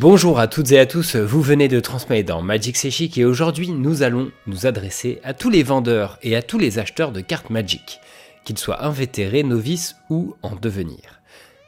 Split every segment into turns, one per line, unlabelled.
Bonjour à toutes et à tous, vous venez de transmettre dans Magic Sechic et aujourd'hui nous allons nous adresser à tous les vendeurs et à tous les acheteurs de cartes Magic, qu'ils soient invétérés, novices ou en devenir.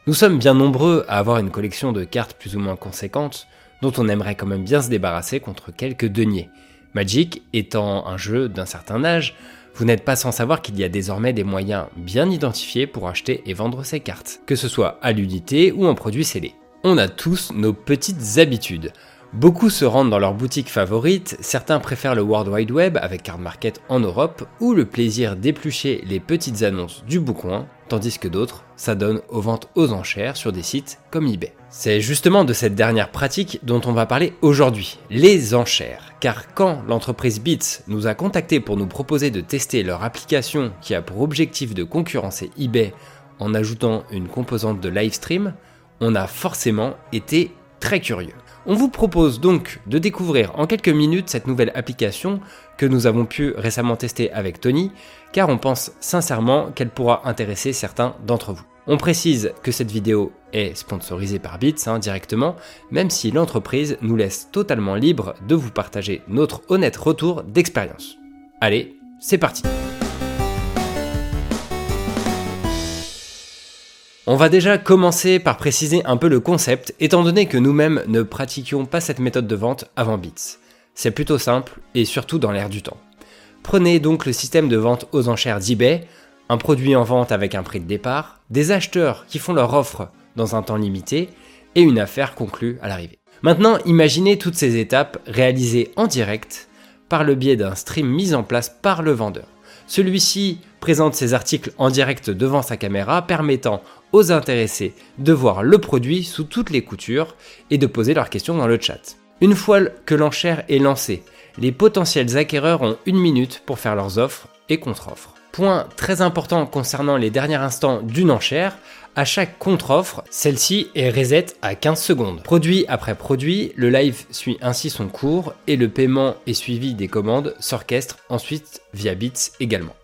Nous sommes bien nombreux à avoir une collection de cartes plus ou moins conséquentes dont on aimerait quand même bien se débarrasser contre quelques deniers. Magic étant un jeu d'un certain âge, vous n'êtes pas sans savoir qu'il y a désormais des moyens bien identifiés pour acheter et vendre ces cartes, que ce soit à l'unité ou en produits scellés. On a tous nos petites habitudes. Beaucoup se rendent dans leur boutique favorite, certains préfèrent le World Wide Web avec Card Market en Europe ou le plaisir d'éplucher les petites annonces du boucoin, tandis que d'autres s'adonnent aux ventes aux enchères sur des sites comme eBay. C'est justement de cette dernière pratique dont on va parler aujourd'hui, les enchères. Car quand l'entreprise Bits nous a contactés pour nous proposer de tester leur application qui a pour objectif de concurrencer eBay en ajoutant une composante de live stream, on a forcément été très curieux. On vous propose donc de découvrir en quelques minutes cette nouvelle application que nous avons pu récemment tester avec Tony, car on pense sincèrement qu'elle pourra intéresser certains d'entre vous. On précise que cette vidéo est sponsorisée par Bits hein, directement, même si l'entreprise nous laisse totalement libre de vous partager notre honnête retour d'expérience. Allez, c'est parti On va déjà commencer par préciser un peu le concept, étant donné que nous-mêmes ne pratiquions pas cette méthode de vente avant Bits. C'est plutôt simple et surtout dans l'air du temps. Prenez donc le système de vente aux enchères d'eBay, un produit en vente avec un prix de départ, des acheteurs qui font leur offre dans un temps limité et une affaire conclue à l'arrivée. Maintenant, imaginez toutes ces étapes réalisées en direct par le biais d'un stream mis en place par le vendeur. Celui-ci présente ses articles en direct devant sa caméra, permettant aux intéressés de voir le produit sous toutes les coutures et de poser leurs questions dans le chat. Une fois que l'enchère est lancée, les potentiels acquéreurs ont une minute pour faire leurs offres et contre-offres. Point très important concernant les derniers instants d'une enchère, à chaque contre-offre, celle-ci est reset à 15 secondes. Produit après produit, le live suit ainsi son cours et le paiement est suivi des commandes s'orchestre ensuite via Bits également.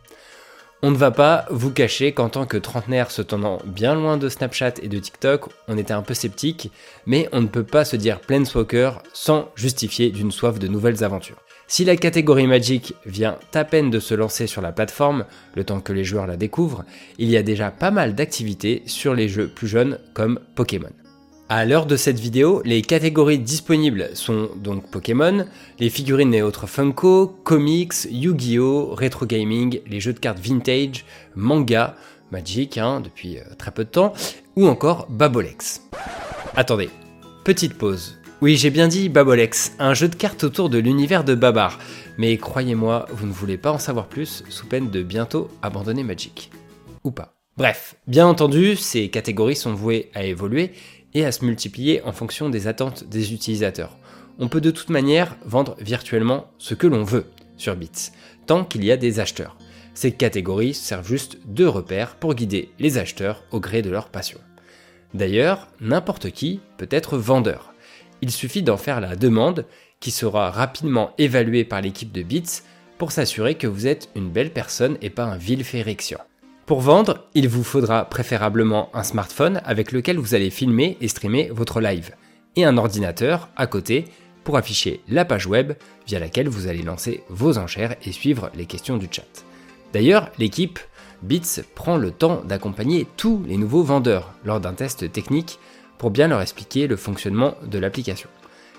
On ne va pas vous cacher qu'en tant que trentenaire se tenant bien loin de Snapchat et de TikTok, on était un peu sceptique, mais on ne peut pas se dire Planeswalker sans justifier d'une soif de nouvelles aventures. Si la catégorie Magic vient à peine de se lancer sur la plateforme, le temps que les joueurs la découvrent, il y a déjà pas mal d'activités sur les jeux plus jeunes comme Pokémon. À l'heure de cette vidéo, les catégories disponibles sont donc Pokémon, les figurines et autres Funko, comics, Yu-Gi-Oh, rétro gaming, les jeux de cartes vintage, manga, Magic hein, depuis euh, très peu de temps, ou encore Babolex. Attendez, petite pause. Oui, j'ai bien dit Babolex, un jeu de cartes autour de l'univers de Babar. Mais croyez-moi, vous ne voulez pas en savoir plus sous peine de bientôt abandonner Magic. Ou pas. Bref, bien entendu, ces catégories sont vouées à évoluer et à se multiplier en fonction des attentes des utilisateurs. On peut de toute manière vendre virtuellement ce que l'on veut sur Bits, tant qu'il y a des acheteurs. Ces catégories servent juste de repères pour guider les acheteurs au gré de leur passion. D'ailleurs, n'importe qui peut être vendeur. Il suffit d'en faire la demande qui sera rapidement évaluée par l'équipe de Bits pour s'assurer que vous êtes une belle personne et pas un vil férexian. Pour vendre, il vous faudra préférablement un smartphone avec lequel vous allez filmer et streamer votre live, et un ordinateur à côté pour afficher la page web via laquelle vous allez lancer vos enchères et suivre les questions du chat. D'ailleurs, l'équipe Bits prend le temps d'accompagner tous les nouveaux vendeurs lors d'un test technique pour bien leur expliquer le fonctionnement de l'application.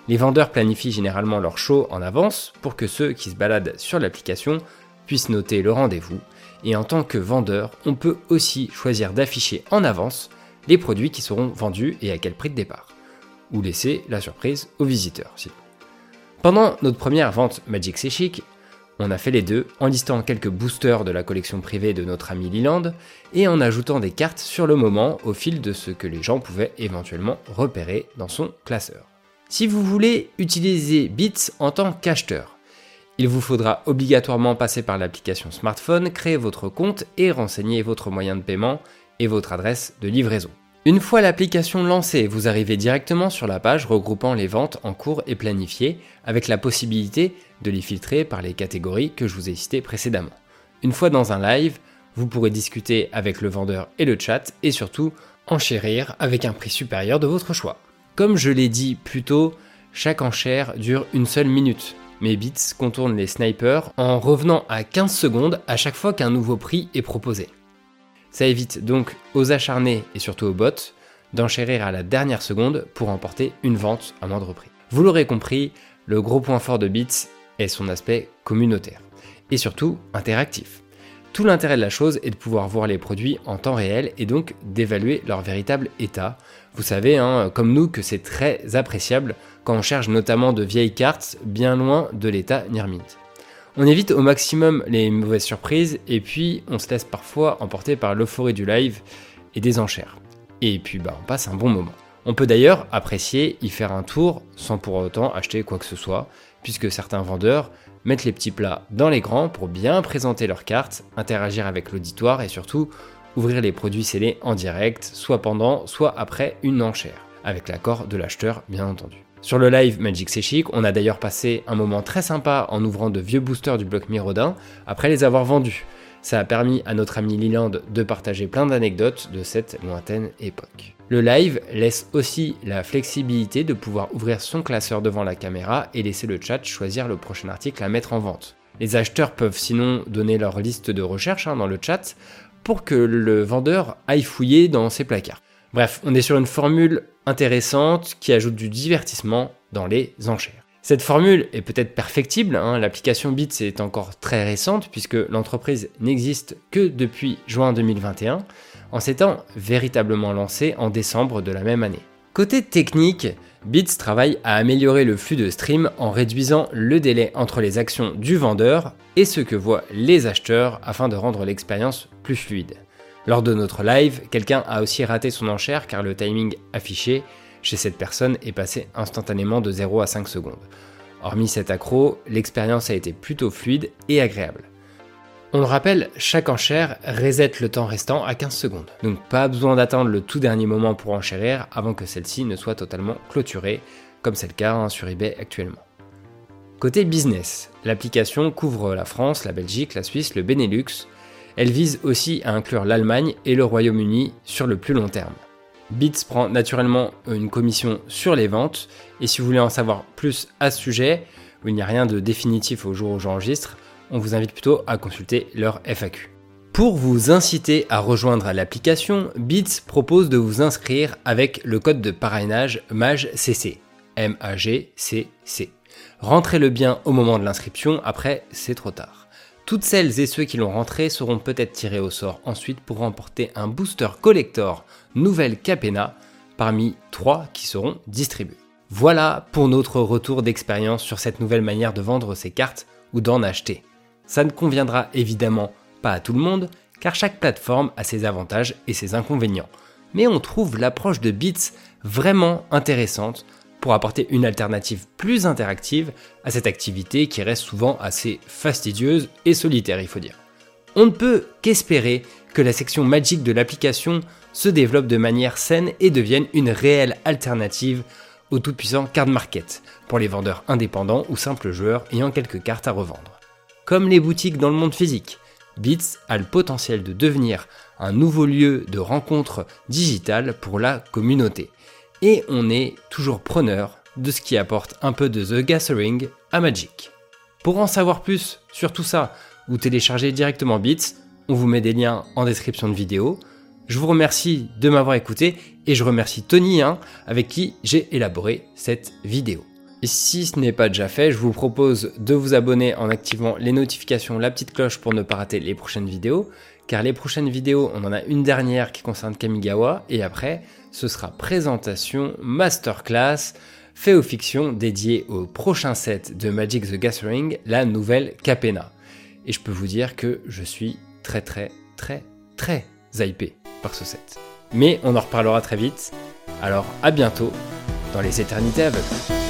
Les vendeurs planifient généralement leur show en avance pour que ceux qui se baladent sur l'application puissent noter le rendez-vous et en tant que vendeur, on peut aussi choisir d'afficher en avance les produits qui seront vendus et à quel prix de départ, ou laisser la surprise aux visiteurs. Pendant notre première vente Magic C'est on a fait les deux en listant quelques boosters de la collection privée de notre ami Leland et en ajoutant des cartes sur le moment au fil de ce que les gens pouvaient éventuellement repérer dans son classeur. Si vous voulez utiliser Bits en tant qu'acheteur, il vous faudra obligatoirement passer par l'application smartphone, créer votre compte et renseigner votre moyen de paiement et votre adresse de livraison. Une fois l'application lancée, vous arrivez directement sur la page regroupant les ventes en cours et planifiées, avec la possibilité de les filtrer par les catégories que je vous ai citées précédemment. Une fois dans un live, vous pourrez discuter avec le vendeur et le chat et surtout enchérir avec un prix supérieur de votre choix. Comme je l'ai dit plus tôt, chaque enchère dure une seule minute. Mais Bits contourne les snipers en revenant à 15 secondes à chaque fois qu'un nouveau prix est proposé. Ça évite donc aux acharnés et surtout aux bots d'enchérir à la dernière seconde pour emporter une vente à moindre prix. Vous l'aurez compris, le gros point fort de Bits est son aspect communautaire et surtout interactif. Tout l'intérêt de la chose est de pouvoir voir les produits en temps réel et donc d'évaluer leur véritable état. Vous savez, hein, comme nous, que c'est très appréciable quand on cherche notamment de vieilles cartes bien loin de l'état Nirmint. On évite au maximum les mauvaises surprises et puis on se laisse parfois emporter par l'euphorie du live et des enchères. Et puis bah on passe un bon moment. On peut d'ailleurs apprécier y faire un tour sans pour autant acheter quoi que ce soit, puisque certains vendeurs mettre les petits plats dans les grands pour bien présenter leurs cartes, interagir avec l'auditoire et surtout ouvrir les produits scellés en direct, soit pendant, soit après une enchère, avec l'accord de l'acheteur bien entendu. Sur le live Magic C'est on a d'ailleurs passé un moment très sympa en ouvrant de vieux boosters du bloc Mirodin après les avoir vendus. Ça a permis à notre ami Liland de partager plein d'anecdotes de cette lointaine époque. Le live laisse aussi la flexibilité de pouvoir ouvrir son classeur devant la caméra et laisser le chat choisir le prochain article à mettre en vente. Les acheteurs peuvent sinon donner leur liste de recherche hein, dans le chat pour que le vendeur aille fouiller dans ses placards. Bref, on est sur une formule intéressante qui ajoute du divertissement dans les enchères. Cette formule est peut-être perfectible, hein. l'application Bits est encore très récente puisque l'entreprise n'existe que depuis juin 2021, en s'étant véritablement lancé en décembre de la même année. Côté technique, Bits travaille à améliorer le flux de stream en réduisant le délai entre les actions du vendeur et ce que voient les acheteurs afin de rendre l'expérience plus fluide. Lors de notre live, quelqu'un a aussi raté son enchère car le timing affiché chez cette personne est passé instantanément de 0 à 5 secondes. Hormis cet accro, l'expérience a été plutôt fluide et agréable. On le rappelle, chaque enchère reset le temps restant à 15 secondes. Donc pas besoin d'attendre le tout dernier moment pour enchérir avant que celle-ci ne soit totalement clôturée, comme c'est le cas hein, sur eBay actuellement. Côté business, l'application couvre la France, la Belgique, la Suisse, le Benelux. Elle vise aussi à inclure l'Allemagne et le Royaume-Uni sur le plus long terme. Bits prend naturellement une commission sur les ventes, et si vous voulez en savoir plus à ce sujet, où il n'y a rien de définitif au jour où j'enregistre, on vous invite plutôt à consulter leur FAQ. Pour vous inciter à rejoindre l'application, Bits propose de vous inscrire avec le code de parrainage MAGCC. M-A-G-C-C. Rentrez-le bien au moment de l'inscription, après c'est trop tard. Toutes celles et ceux qui l'ont rentré seront peut-être tirés au sort ensuite pour remporter un booster collector nouvelle Capena parmi trois qui seront distribués. Voilà pour notre retour d'expérience sur cette nouvelle manière de vendre ces cartes ou d'en acheter. Ça ne conviendra évidemment pas à tout le monde, car chaque plateforme a ses avantages et ses inconvénients. Mais on trouve l'approche de Bits vraiment intéressante pour apporter une alternative plus interactive à cette activité qui reste souvent assez fastidieuse et solitaire, il faut dire. On ne peut qu'espérer que la section Magic de l'application se développe de manière saine et devienne une réelle alternative au tout-puissant card market pour les vendeurs indépendants ou simples joueurs ayant quelques cartes à revendre. Comme les boutiques dans le monde physique, Bits a le potentiel de devenir un nouveau lieu de rencontre digitale pour la communauté. Et on est toujours preneur de ce qui apporte un peu de The Gathering à Magic. Pour en savoir plus sur tout ça ou télécharger directement Bits, on vous met des liens en description de vidéo. Je vous remercie de m'avoir écouté et je remercie Tony hein, avec qui j'ai élaboré cette vidéo. Et si ce n'est pas déjà fait, je vous propose de vous abonner en activant les notifications, la petite cloche pour ne pas rater les prochaines vidéos. Car les prochaines vidéos, on en a une dernière qui concerne Kamigawa et après, ce sera présentation, masterclass, fait aux fictions dédié au prochain set de Magic the Gathering, la nouvelle Capena. Et je peux vous dire que je suis très très très très hypé par ce set. Mais on en reparlera très vite. Alors à bientôt dans les éternités aveugles.